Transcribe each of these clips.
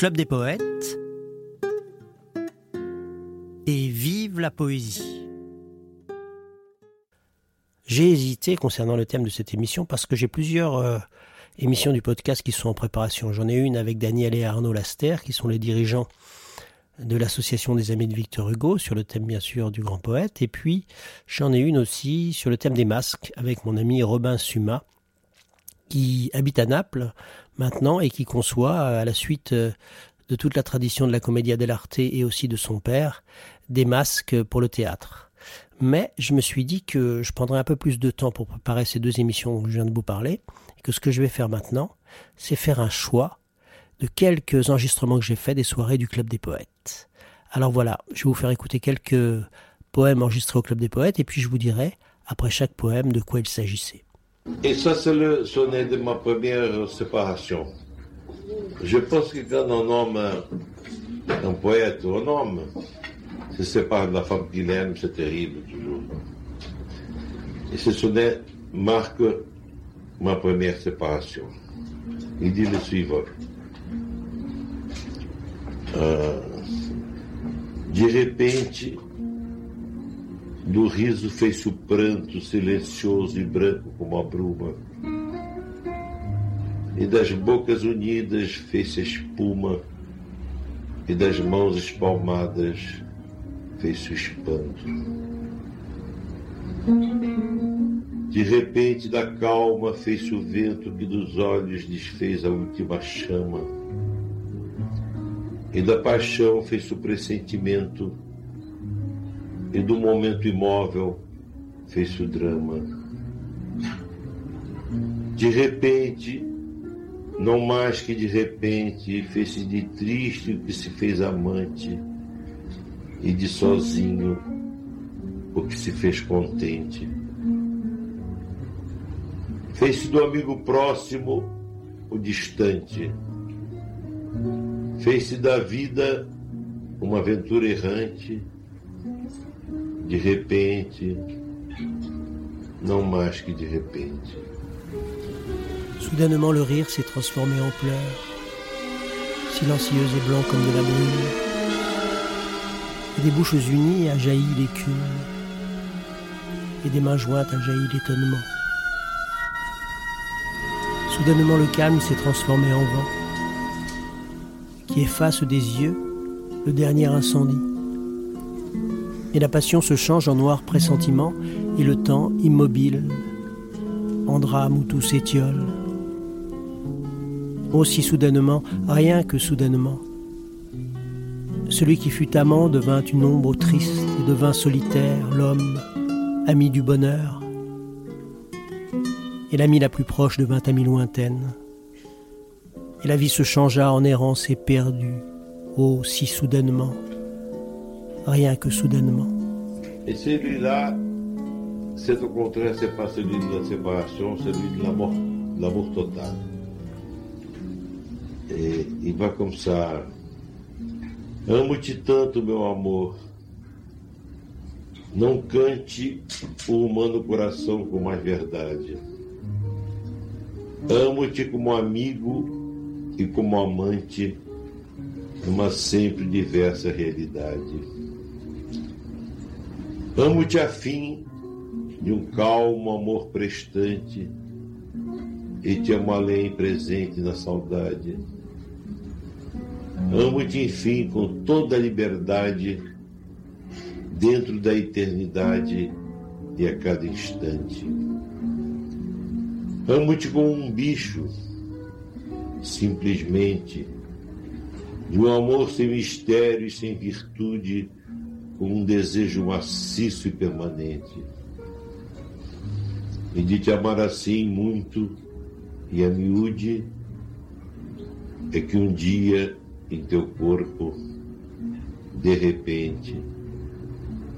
Club des poètes et vive la poésie. J'ai hésité concernant le thème de cette émission parce que j'ai plusieurs euh, émissions du podcast qui sont en préparation. J'en ai une avec Daniel et Arnaud Laster qui sont les dirigeants de l'association des amis de Victor Hugo sur le thème bien sûr du grand poète et puis j'en ai une aussi sur le thème des masques avec mon ami Robin Suma qui habite à Naples maintenant et qui conçoit, à la suite euh, de toute la tradition de la commedia dell'arte et aussi de son père, des masques pour le théâtre. Mais je me suis dit que je prendrais un peu plus de temps pour préparer ces deux émissions dont je viens de vous parler, et que ce que je vais faire maintenant, c'est faire un choix de quelques enregistrements que j'ai faits des soirées du Club des Poètes. Alors voilà, je vais vous faire écouter quelques poèmes enregistrés au Club des Poètes, et puis je vous dirai, après chaque poème, de quoi il s'agissait. Et ça, c'est le sonnet de ma première séparation. Je pense que quand un homme, un poète un homme, se sépare de la femme qu'il aime, c'est terrible toujours. Et ce sonnet marque ma première séparation. Il dit le suivant. Euh, de Do riso fez-se o pranto silencioso e branco como a bruma. E das bocas unidas fez-se a espuma, e das mãos espalmadas fez-se o espanto. De repente, da calma, fez-se o vento que dos olhos desfez a última chama. E da paixão fez-se o pressentimento e do momento imóvel fez-se o drama. De repente, não mais que de repente, fez-se de triste o que se fez amante, e de sozinho o que se fez contente. Fez-se do amigo próximo o distante. Fez-se da vida uma aventura errante de repente, non mais que de repente. Soudainement, le rire s'est transformé en pleurs, silencieuse et blanc comme de la brume. Et des bouches unies a jailli l'écume, et des mains jointes a jailli l'étonnement. Soudainement, le calme s'est transformé en vent, qui efface des yeux le dernier incendie et la passion se change en noir pressentiment, et le temps immobile, en drame où tout s'étiole. Aussi soudainement, rien que soudainement. Celui qui fut amant devint une ombre triste et devint solitaire, l'homme, ami du bonheur. Et l'ami la plus proche devint amie lointaine. Et la vie se changea en errance éperdue, oh si soudainement rien que soudainement. Et celui-là, c'est au contraire, c'est pas celui de la séparation, celui de l'amour, l'amour total. Et il va comme ça. Amo-te tanto, meu amor. Não cante o humano coração com mais verdade. Amo-te como amigo e como amante numa sempre diversa realidade. Amo-te a fim de um calmo amor prestante e te amo além presente na saudade. Amo-te, enfim, com toda a liberdade dentro da eternidade e a cada instante. Amo-te como um bicho, simplesmente, de um amor sem mistério e sem virtude com um desejo maciço e permanente. E de te amar assim muito e a miúde é que um dia em teu corpo, de repente,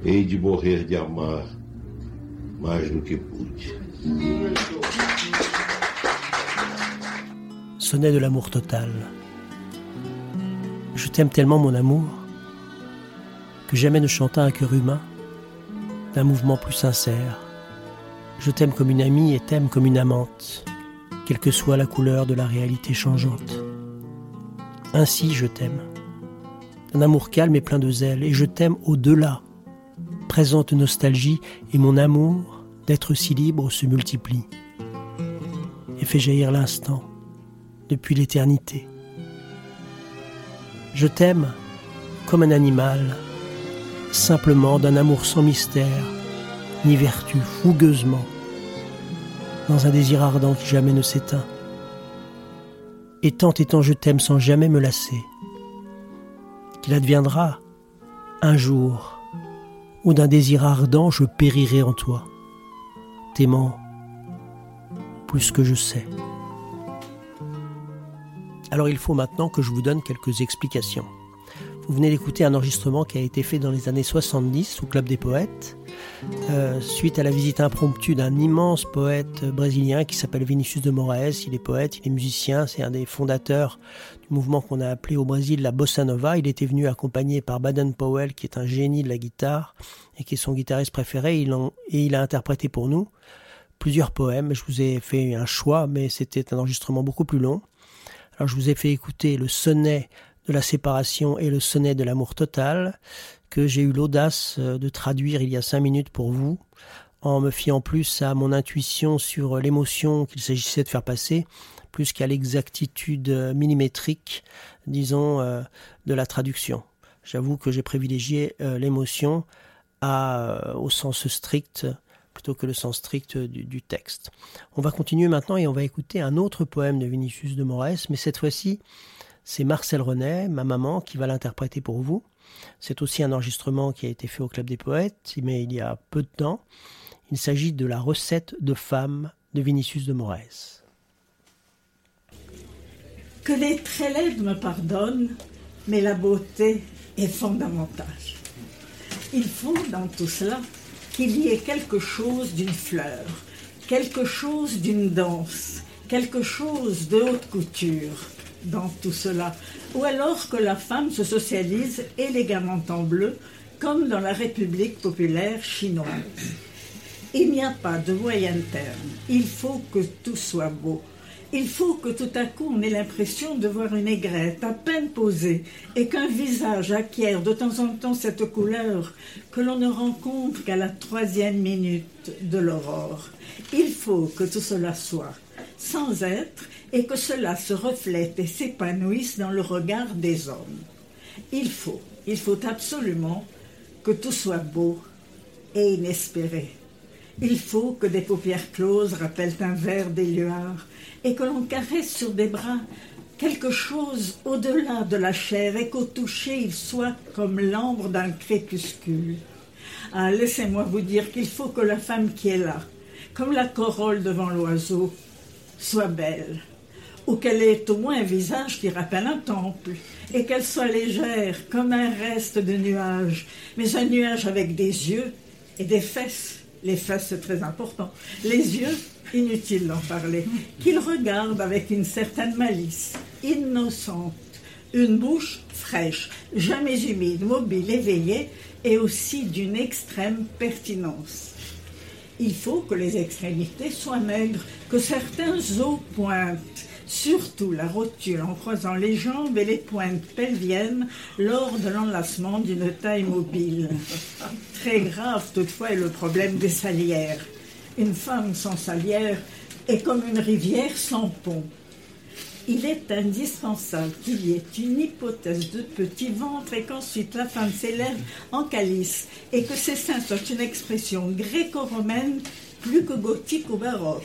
hei de morrer de amar mais do que pude. Sonnet de l'amour total. Je t'aime tellement, mon amour, jamais ne chanta un cœur humain d'un mouvement plus sincère. Je t'aime comme une amie et t'aime comme une amante, quelle que soit la couleur de la réalité changeante. Ainsi je t'aime. Un amour calme et plein de zèle, et je t'aime au-delà. Présente nostalgie et mon amour d'être si libre se multiplie et fait jaillir l'instant depuis l'éternité. Je t'aime comme un animal, simplement d'un amour sans mystère, ni vertu, fougueusement, dans un désir ardent qui jamais ne s'éteint. Et tant et tant je t'aime sans jamais me lasser, qu'il adviendra un jour où d'un désir ardent je périrai en toi, t'aimant plus que je sais. Alors il faut maintenant que je vous donne quelques explications. Vous venez d'écouter un enregistrement qui a été fait dans les années 70 au Club des Poètes, euh, suite à la visite impromptue d'un immense poète brésilien qui s'appelle Vinicius de Moraes. Il est poète, il est musicien, c'est un des fondateurs du mouvement qu'on a appelé au Brésil la bossa nova. Il était venu accompagné par Baden Powell, qui est un génie de la guitare et qui est son guitariste préféré. et il a interprété pour nous plusieurs poèmes. Je vous ai fait un choix, mais c'était un enregistrement beaucoup plus long. Alors je vous ai fait écouter le sonnet de la séparation et le sonnet de l'amour total, que j'ai eu l'audace euh, de traduire il y a cinq minutes pour vous, en me fiant plus à mon intuition sur l'émotion qu'il s'agissait de faire passer, plus qu'à l'exactitude euh, millimétrique, disons, euh, de la traduction. J'avoue que j'ai privilégié l'émotion au sens strict plutôt que le sens strict du, du, texte. On va continuer maintenant et on va écouter un autre poème de Vinicius de Moraes, mais cette fois-ci c'est Marcel Renet, ma maman, qui va l'interpréter pour vous. C'est aussi un enregistrement qui a été fait au Club des Poètes, mais il y a peu de temps. Il s'agit de la recette de femme de Vinicius de Moraes. Que les très me pardonnent, mais la beauté est fondamentale. Il faut dans tout cela qu'il y ait quelque chose d'une fleur, quelque chose d'une danse, quelque chose de haute couture, dans tout cela, ou alors que la femme se socialise élégamment en bleu, comme dans la République populaire chinoise. Il n'y a pas de moyen terme. Il faut que tout soit beau. Il faut que tout à coup on ait l'impression de voir une aigrette à peine posée et qu'un visage acquiert de temps en temps cette couleur que l'on ne rencontre qu'à la troisième minute de l'aurore. Il faut que tout cela soit sans être et que cela se reflète et s'épanouisse dans le regard des hommes. Il faut, il faut absolument que tout soit beau et inespéré. Il faut que des paupières closes rappellent un verre d'éluard et que l'on caresse sur des bras quelque chose au-delà de la chair et qu'au toucher il soit comme l'ambre d'un crépuscule. Ah, laissez-moi vous dire qu'il faut que la femme qui est là, comme la corolle devant l'oiseau, soit belle, ou qu'elle ait au moins un visage qui rappelle un temple, et qu'elle soit légère comme un reste de nuage, mais un nuage avec des yeux et des fesses. Les fesses, c'est très important. Les yeux, inutile d'en parler, qu'il regarde avec une certaine malice, innocente, une bouche fraîche, jamais humide, mobile, éveillée, et aussi d'une extrême pertinence il faut que les extrémités soient maigres, que certains os pointent, surtout la rotule en croisant les jambes et les pointes pelviennes lors de l'enlacement d'une taille mobile. Très grave toutefois est le problème des salières. Une femme sans salière est comme une rivière sans pont. Il est indispensable qu'il y ait une hypothèse de petit ventre et qu'ensuite la femme s'élève en calice et que ses seins soient une expression gréco-romaine plus que gothique ou baroque,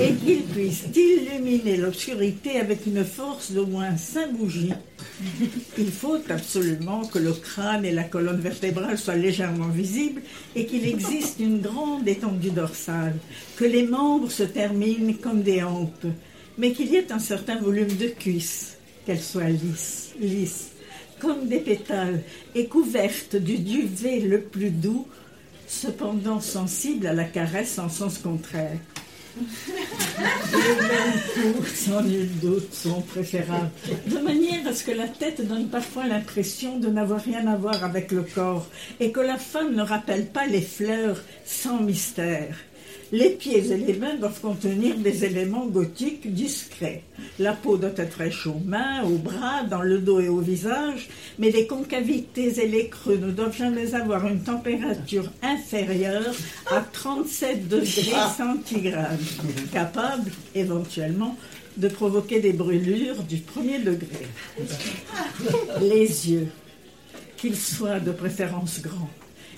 et qu'il puisse illuminer l'obscurité avec une force d'au moins cinq bougies. Il faut absolument que le crâne et la colonne vertébrale soient légèrement visibles et qu'il existe une grande étendue dorsale, que les membres se terminent comme des hampes, mais qu'il y ait un certain volume de cuisses, qu'elles soient lisses, lisses, comme des pétales, et couvertes du duvet le plus doux, cependant sensible à la caresse en sens contraire. Les mêmes coups, sans nul doute, sont préférables, de manière à ce que la tête donne parfois l'impression de n'avoir rien à voir avec le corps, et que la femme ne rappelle pas les fleurs sans mystère. Les pieds et les mains doivent contenir des éléments gothiques discrets. La peau doit être fraîche aux mains, aux bras, dans le dos et au visage, mais les concavités et les creux ne doivent jamais avoir une température inférieure à 37 degrés centigrades, capable éventuellement de provoquer des brûlures du premier degré. Les yeux, qu'ils soient de préférence grands,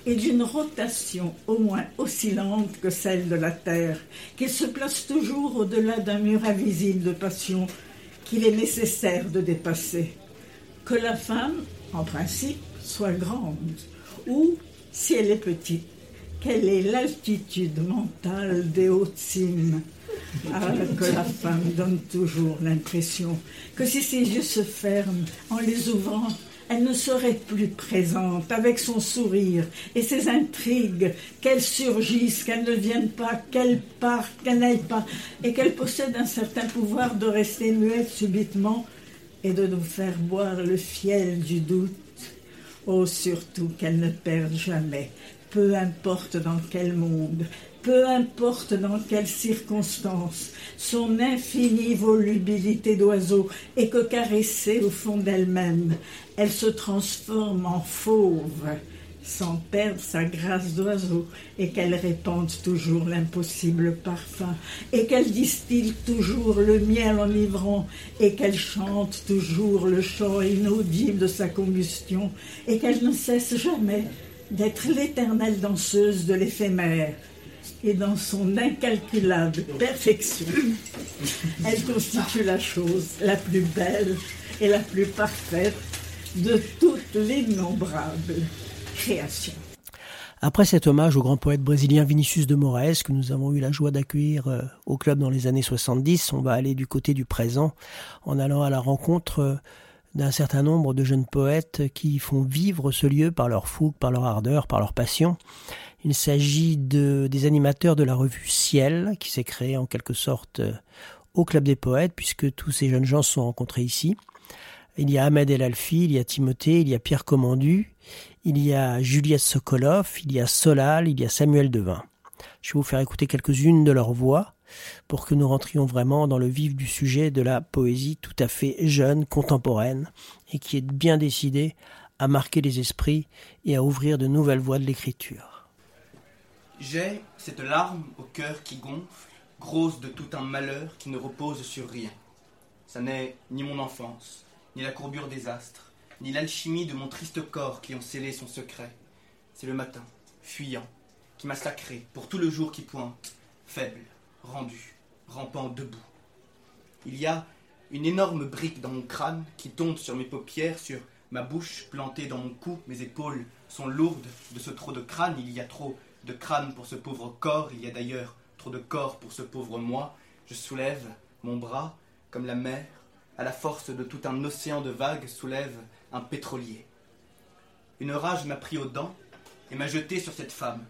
et d'une rotation au moins aussi lente que celle de la Terre, qu'ils se placent toujours au-delà d'un mur invisible de passion qu'il est nécessaire de dépasser. Que la femme, en principe, soit grande, ou, si elle est petite, quelle est l'altitude mentale des hautes cimes ah, que la femme donne toujours l'impression que si ses yeux se ferment en les ouvrant, elle ne serait plus présente avec son sourire et ses intrigues, qu'elle surgisse, qu'elle ne vienne pas, qu'elle parte, qu'elle n'aille pas, et qu'elle possède un certain pouvoir de rester muette subitement et de nous faire boire le fiel du doute. Oh, surtout qu'elle ne perde jamais, peu importe dans quel monde, peu importe dans quelles circonstances, son infinie volubilité d'oiseau, et que caressée au fond d'elle-même, elle se transforme en fauve, sans perdre sa grâce d'oiseau, et qu'elle répande toujours l'impossible parfum, et qu'elle distille toujours le miel enivrant, et qu'elle chante toujours le chant inaudible de sa combustion, et qu'elle ne cesse jamais d'être l'éternelle danseuse de l'éphémère, et dans son incalculable perfection, elle constitue la chose la plus belle et la plus parfaite de toutes les créations. Après cet hommage au grand poète brésilien Vinicius de Moraes que nous avons eu la joie d'accueillir euh, au club dans les années 70, on va aller du côté du présent en allant à la rencontre euh, d'un certain nombre de jeunes poètes qui font vivre ce lieu par leur fougue, par leur ardeur, par leur passion. Il s'agit de, des animateurs de la revue Ciel, qui s'est créée en quelque sorte euh, au Club des Poètes, puisque tous ces jeunes gens se sont rencontrés ici. Il y a Ahmed El Alfi, il y a Timothée, il y a Pierre Commandu, il y a Juliette Sokolov, il y a Solal, il y a Samuel Devin. Je vais vous faire écouter quelques-unes de leurs voix pour que nous rentrions vraiment dans le vif du sujet de la poésie tout à fait jeune, contemporaine, et qui est bien décidée à marquer les esprits et à ouvrir de nouvelles voies de l'écriture. J'ai cette larme au cœur qui gonfle, grosse de tout un malheur qui ne repose sur rien. Ça n'est ni mon enfance, ni la courbure des astres, ni l'alchimie de mon triste corps qui ont scellé son secret. C'est le matin, fuyant, qui m'a sacré pour tout le jour qui pointe, faible, rendu, rampant debout. Il y a une énorme brique dans mon crâne qui tombe sur mes paupières, sur ma bouche plantée dans mon cou, mes épaules sont lourdes de ce trop de crâne, il y a trop de crâne pour ce pauvre corps, il y a d'ailleurs trop de corps pour ce pauvre moi. Je soulève mon bras, comme la mer, à la force de tout un océan de vagues, soulève un pétrolier. Une rage m'a pris aux dents et m'a jeté sur cette femme.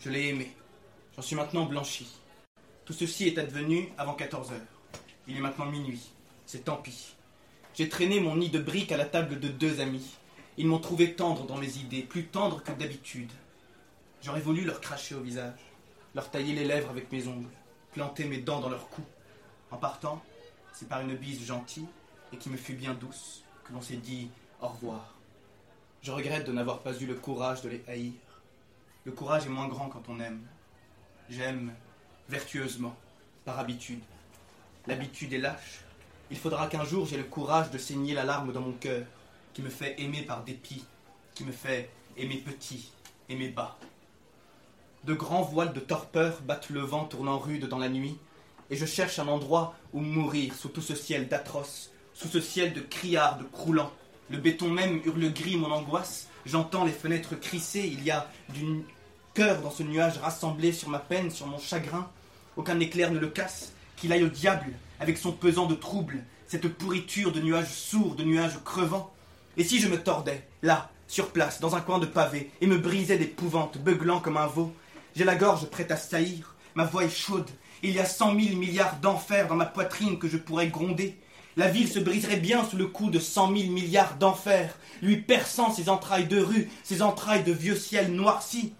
Je l'ai aimée. J'en suis maintenant blanchi. Tout ceci est advenu avant 14 heures. Il est maintenant minuit. C'est tant pis. J'ai traîné mon nid de briques à la table de deux amis. Ils m'ont trouvé tendre dans mes idées, plus tendre que d'habitude. J'aurais voulu leur cracher au visage, leur tailler les lèvres avec mes ongles, planter mes dents dans leur cou. En partant, c'est par une bise gentille et qui me fut bien douce que l'on s'est dit au revoir. Je regrette de n'avoir pas eu le courage de les haïr. Le courage est moins grand quand on aime. J'aime vertueusement, par habitude. L'habitude est lâche. Il faudra qu'un jour j'aie le courage de saigner la larme dans mon cœur, qui me fait aimer par dépit, qui me fait aimer petit, aimer bas. De grands voiles de torpeur battent le vent tournant rude dans la nuit, et je cherche un endroit où mourir sous tout ce ciel d'atroce, sous ce ciel de criards, de croulants. Le béton même hurle gris mon angoisse, j'entends les fenêtres crisser, il y a du cœur dans ce nuage rassemblé sur ma peine, sur mon chagrin. Aucun éclair ne le casse, qu'il aille au diable avec son pesant de trouble, cette pourriture de nuages sourds, de nuages crevants. Et si je me tordais, là, sur place, dans un coin de pavé, et me brisais d'épouvante, beuglant comme un veau, j'ai la gorge prête à saillir, ma voix est chaude, il y a cent mille milliards d'enfers dans ma poitrine que je pourrais gronder. La ville se briserait bien sous le coup de cent mille milliards d'enfers, lui perçant ses entrailles de rue, ses entrailles de vieux ciel noirci.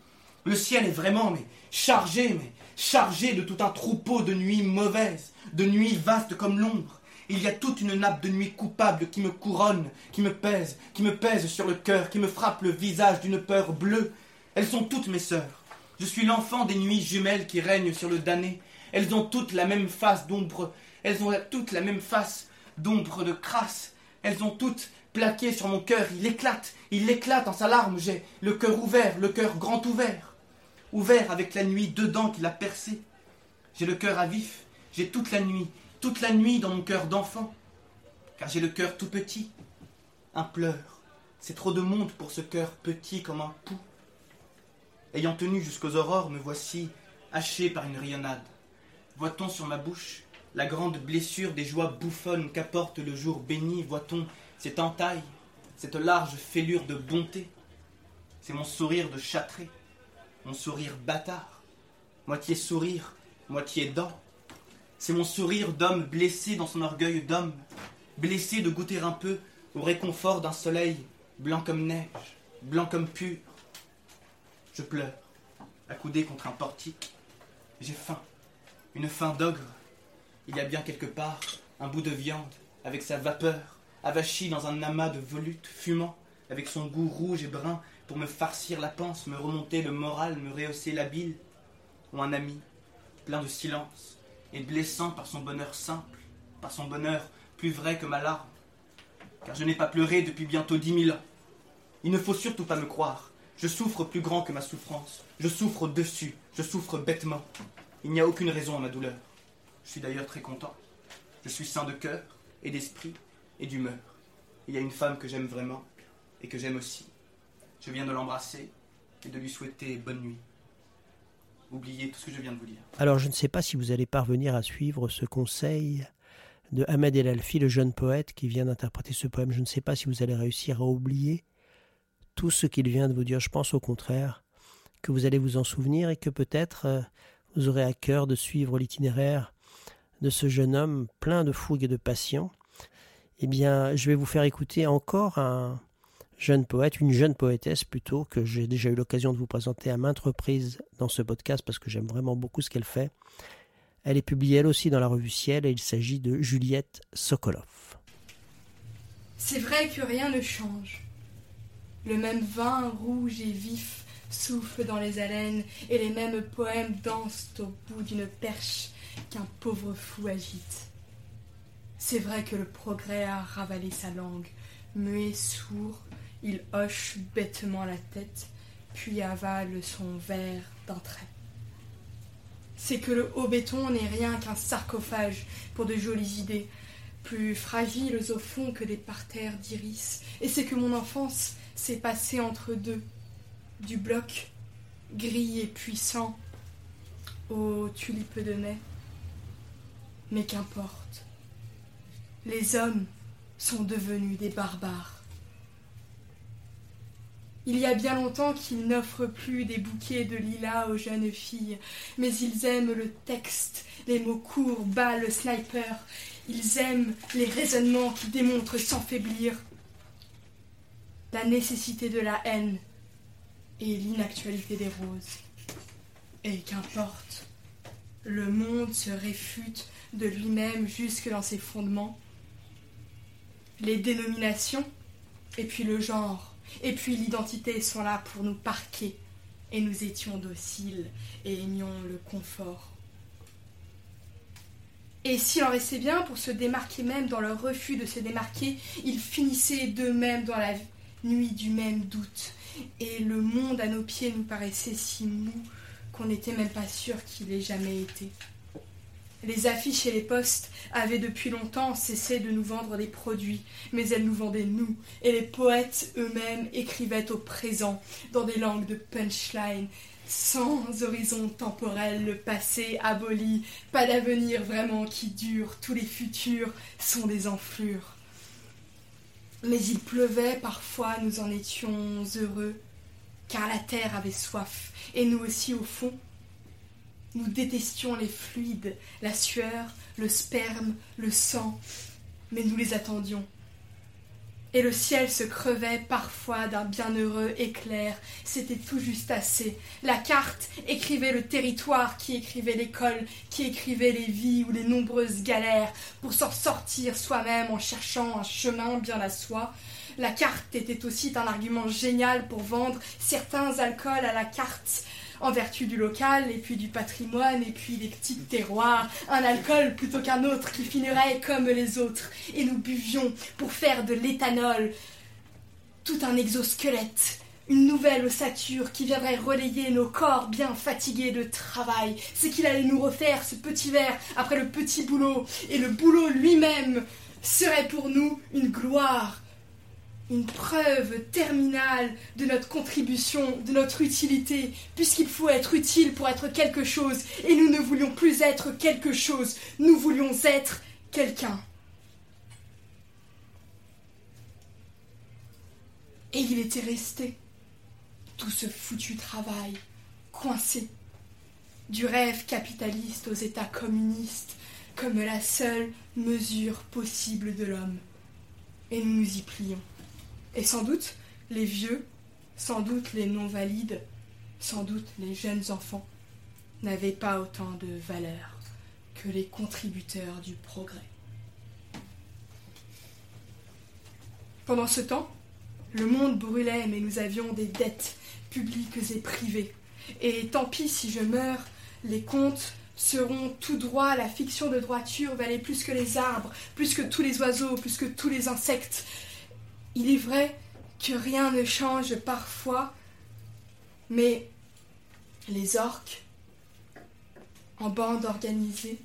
Le ciel est vraiment, mais chargé, mais chargé de tout un troupeau de nuits mauvaises, de nuits vastes comme l'ombre. Il y a toute une nappe de nuits coupables qui me couronne, qui me pèse, qui me pèse sur le cœur, qui me frappe le visage d'une peur bleue. Elles sont toutes mes sœurs. Je suis l'enfant des nuits jumelles qui règnent sur le damné. Elles ont toutes la même face d'ombre. Elles ont toutes la même face d'ombre de crasse. Elles ont toutes plaqué sur mon cœur. Il éclate, il éclate en sa larme. J'ai le cœur ouvert, le cœur grand ouvert. Ouvert avec la nuit dedans qui l'a percé. J'ai le cœur à vif. J'ai toute la nuit, toute la nuit dans mon cœur d'enfant. Car j'ai le cœur tout petit. Un pleur. C'est trop de monde pour ce cœur petit comme un pouls. Ayant tenu jusqu'aux aurores, me voici haché par une rayonnade. Voit-on sur ma bouche la grande blessure des joies bouffonnes qu'apporte le jour béni? Voit-on cette entaille, cette large fêlure de bonté? C'est mon sourire de châtré, mon sourire bâtard, moitié sourire, moitié dent. C'est mon sourire d'homme blessé dans son orgueil d'homme, blessé de goûter un peu au réconfort d'un soleil blanc comme neige, blanc comme pur. Je pleure, accoudé contre un portique. J'ai faim, une faim d'ogre. Il y a bien quelque part un bout de viande, avec sa vapeur, avachi dans un amas de volutes, fumant, avec son goût rouge et brun, pour me farcir la panse, me remonter le moral, me rehausser la bile. Ou un ami, plein de silence, et blessant par son bonheur simple, par son bonheur plus vrai que ma larme. Car je n'ai pas pleuré depuis bientôt dix mille ans. Il ne faut surtout pas me croire. Je souffre plus grand que ma souffrance. Je souffre au-dessus. Je souffre bêtement. Il n'y a aucune raison à ma douleur. Je suis d'ailleurs très content. Je suis sain de cœur et d'esprit et d'humeur. Il y a une femme que j'aime vraiment et que j'aime aussi. Je viens de l'embrasser et de lui souhaiter bonne nuit. Oubliez tout ce que je viens de vous dire. Alors je ne sais pas si vous allez parvenir à suivre ce conseil de Ahmed El Alfi, le jeune poète qui vient d'interpréter ce poème. Je ne sais pas si vous allez réussir à oublier tout ce qu'il vient de vous dire. Je pense au contraire que vous allez vous en souvenir et que peut-être euh, vous aurez à cœur de suivre l'itinéraire de ce jeune homme plein de fougue et de passion. Eh bien, je vais vous faire écouter encore un jeune poète, une jeune poétesse plutôt, que j'ai déjà eu l'occasion de vous présenter à maintes reprises dans ce podcast parce que j'aime vraiment beaucoup ce qu'elle fait. Elle est publiée elle aussi dans la revue Ciel et il s'agit de Juliette Sokolov. C'est vrai que rien ne change. Le même vin rouge et vif souffle dans les haleines et les mêmes poèmes dansent au bout d'une perche qu'un pauvre fou agite. C'est vrai que le progrès a ravalé sa langue. Muet, sourd, il hoche bêtement la tête, puis avale son verre d'un trait. C'est que le haut béton n'est rien qu'un sarcophage pour de jolies idées, plus fragiles au fond que des parterres d'iris, et c'est que mon enfance s'est passée entre deux, du bloc gris et puissant aux tulipes de mai. Mais qu'importe, les hommes sont devenus des barbares. Il y a bien longtemps qu'ils n'offrent plus des bouquets de lilas aux jeunes filles, mais ils aiment le texte, les mots courts, bas le sniper. Ils aiment les raisonnements qui démontrent sans faiblir la nécessité de la haine et l'inactualité des roses. Et qu'importe, le monde se réfute de lui-même jusque dans ses fondements. Les dénominations, et puis le genre, et puis l'identité sont là pour nous parquer, et nous étions dociles et aimions le confort. Et s'il en restait bien pour se démarquer même dans leur refus de se démarquer, ils finissaient d'eux-mêmes dans la nuit du même doute. Et le monde à nos pieds nous paraissait si mou qu'on n'était même pas sûr qu'il ait jamais été. Les affiches et les postes avaient depuis longtemps cessé de nous vendre des produits, mais elles nous vendaient nous, et les poètes eux-mêmes écrivaient au présent, dans des langues de punchline, sans horizon temporel, le passé aboli, pas d'avenir vraiment qui dure, tous les futurs sont des enflures. Mais il pleuvait, parfois nous en étions heureux, car la terre avait soif, et nous aussi au fond, nous détestions les fluides, la sueur, le sperme, le sang, mais nous les attendions. et le ciel se crevait parfois d'un bienheureux éclair. C'était tout juste assez. La carte écrivait le territoire, qui écrivait l'école, qui écrivait les vies ou les nombreuses galères, pour s'en sortir soi-même en cherchant un chemin bien à soi. La carte était aussi un argument génial pour vendre certains alcools à la carte en vertu du local, et puis du patrimoine, et puis des petits terroirs, un alcool plutôt qu'un autre qui finirait comme les autres, et nous buvions pour faire de l'éthanol. Tout un exosquelette, une nouvelle ossature qui viendrait relayer nos corps bien fatigués de travail. C'est qu'il allait nous refaire ce petit verre après le petit boulot, et le boulot lui-même serait pour nous une gloire une preuve terminale de notre contribution, de notre utilité, puisqu'il faut être utile pour être quelque chose, et nous ne voulions plus être quelque chose, nous voulions être quelqu'un. Et il était resté, tout ce foutu travail, coincé, du rêve capitaliste aux États communistes, comme la seule mesure possible de l'homme. Et nous nous y plions. Et sans doute les vieux, sans doute les non-valides, sans doute les jeunes enfants n'avaient pas autant de valeur que les contributeurs du progrès. Pendant ce temps, le monde brûlait, mais nous avions des dettes publiques et privées. Et tant pis si je meurs, les comptes seront tout droits, la fiction de droiture valait plus que les arbres, plus que tous les oiseaux, plus que tous les insectes, il est vrai que rien ne change parfois, mais les orques, en bande organisée,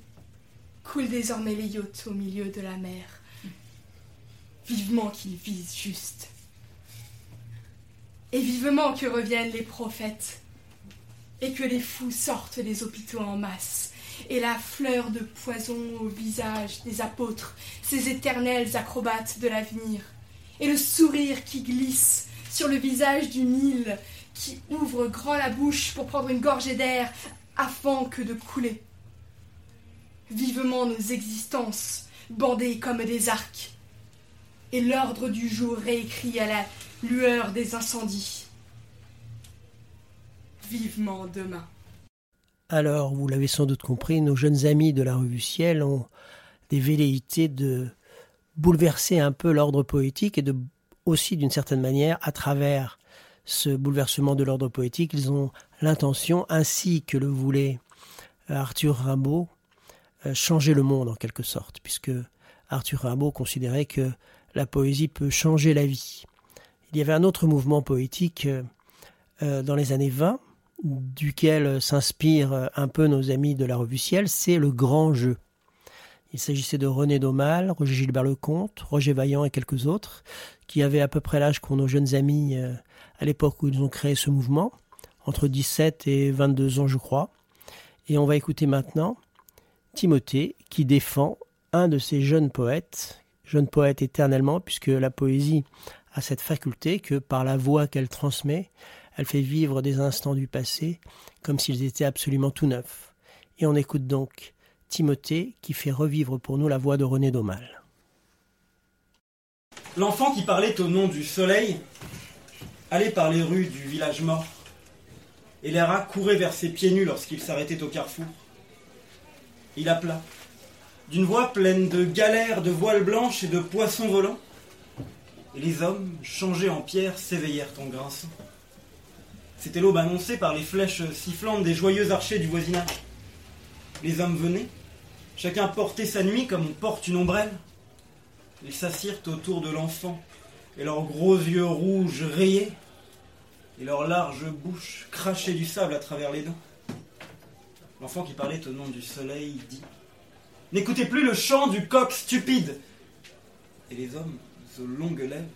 coulent désormais les yachts au milieu de la mer. Vivement qu'ils visent juste. Et vivement que reviennent les prophètes, et que les fous sortent des hôpitaux en masse, et la fleur de poison au visage des apôtres, ces éternels acrobates de l'avenir et le sourire qui glisse sur le visage du Nil, qui ouvre grand la bouche pour prendre une gorgée d'air afin que de couler. Vivement nos existences, bandées comme des arcs, et l'ordre du jour réécrit à la lueur des incendies. Vivement demain. Alors, vous l'avez sans doute compris, nos jeunes amis de la revue Ciel ont des velléités de bouleverser un peu l'ordre poétique et de aussi d'une certaine manière à travers ce bouleversement de l'ordre poétique, ils ont l'intention, ainsi que le voulait euh, Arthur Rimbaud, euh, changer le monde en quelque sorte, puisque Arthur Rimbaud considérait que la poésie peut changer la vie. Il y avait un autre mouvement poétique euh, dans les années 20, duquel s'inspirent un peu nos amis de la revue Ciel, c'est le grand jeu. Il s'agissait de René Daumal, Roger Gilbert Lecomte, Roger Vaillant et quelques autres, qui avaient à peu près l'âge qu'ont nos jeunes amis euh, à l'époque où ils ont créé ce mouvement, entre 17 et 22 ans je crois. Et on va écouter maintenant Timothée qui défend un de ces jeunes poètes, jeune poète éternellement, puisque la poésie a cette faculté que par la voix qu'elle transmet, elle fait vivre des instants du passé comme s'ils étaient absolument tout neufs. Et on écoute donc Qui fait revivre pour nous la voix de René Daumal. L'enfant qui parlait au nom du soleil allait par les rues du village mort, et les rats couraient vers ses pieds nus lorsqu'il s'arrêtait au carrefour. Il appela, d'une voix pleine de galères, de voiles blanches et de poissons volants, et les hommes, changés en pierre, s'éveillèrent en grinçant. C'était l'aube annoncée par les flèches sifflantes des joyeux archers du voisinage. Les hommes venaient, Chacun portait sa nuit comme on porte une ombrelle. Ils s'assirent autour de l'enfant, et leurs gros yeux rouges rayaient, et leurs larges bouches crachaient du sable à travers les dents. L'enfant qui parlait au nom du soleil dit N'écoutez plus le chant du coq stupide Et les hommes, aux longues lèvres,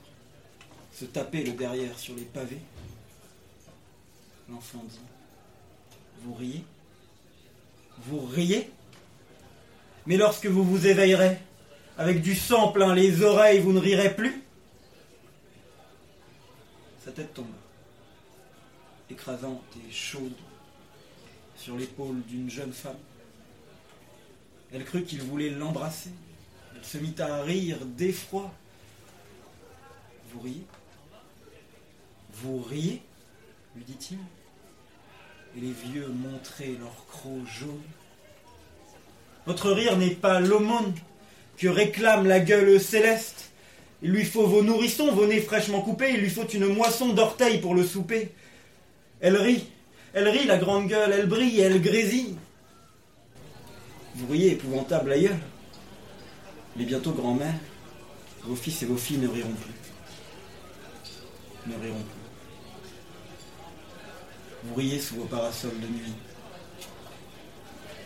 se tapaient le derrière sur les pavés. L'enfant dit Vous riez? Vous riez? Mais lorsque vous vous éveillerez, avec du sang plein les oreilles, vous ne rirez plus Sa tête tomba, écrasante et chaude, sur l'épaule d'une jeune femme. Elle crut qu'il voulait l'embrasser. Elle se mit à rire d'effroi. Vous riez? Vous riez? lui dit-il. Et les vieux montraient leurs crocs jaunes. Votre rire n'est pas l'aumône que réclame la gueule céleste. Il lui faut vos nourrissons, vos nez fraîchement coupés, il lui faut une moisson d'orteils pour le souper. Elle rit, elle rit, la grande gueule, elle brille, elle grésille. Vous riez, épouvantable aïeul. Mais bientôt grand-mère, vos fils et vos filles ne riront plus. Ne riront plus. Vous riez sous vos parasols de nuit.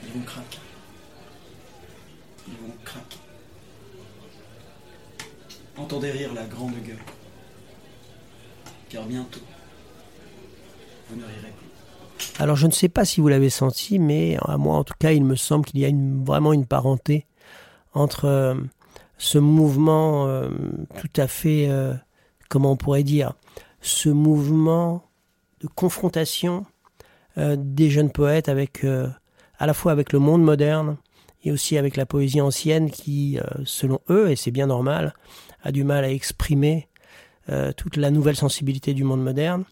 Ils vont craquer. Ils vont craquer. Entendez rire la grande gueule. Car bientôt, vous ne rirez plus. Alors je ne sais pas si vous l'avez senti, mais à moi en tout cas, il me semble qu'il y a vraiment une parenté entre euh, ce mouvement euh, tout à fait, euh, comment on pourrait dire, ce mouvement de confrontation des jeunes poètes avec à la fois avec le monde moderne et aussi avec la poésie ancienne qui, euh, selon eux, et c'est bien normal, a du mal à exprimer euh, toute la nouvelle sensibilité du monde moderne.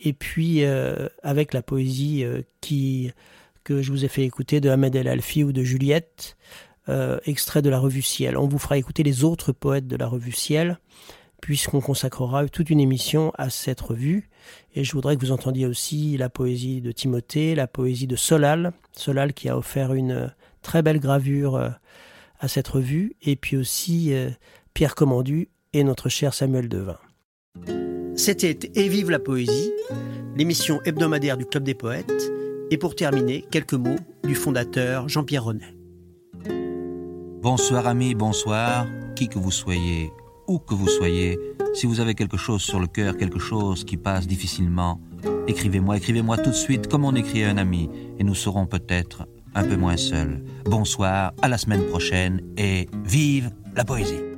Et puis euh, avec la poésie qui que je vous ai fait écouter de Ahmed El Alfi ou de Juliette, extrait de la revue Ciel. On vous fera écouter les autres poètes de la revue Ciel, puisqu'on consacrera toute une émission à cette revue. Et je voudrais que vous entendiez aussi la poésie de Timothée, la poésie de Solal, Solal qui a offert une très belle gravure euh, à cette revue, et puis aussi euh, Pierre Commandu et notre cher Samuel Devin. C'était Et vive la poésie, l'émission hebdomadaire du Club des poètes, et pour terminer, quelques mots du fondateur Jean-Pierre Renet. Bonsoir amis, bonsoir, qui que vous soyez, où que vous soyez, si vous avez quelque chose sur le cœur, quelque chose qui passe difficilement, écrivez-moi, écrivez-moi tout de suite comme on écrit à un ami, et nous serons peut-être un peu moins seuls. Bonsoir, à la semaine prochaine, et vive la poésie.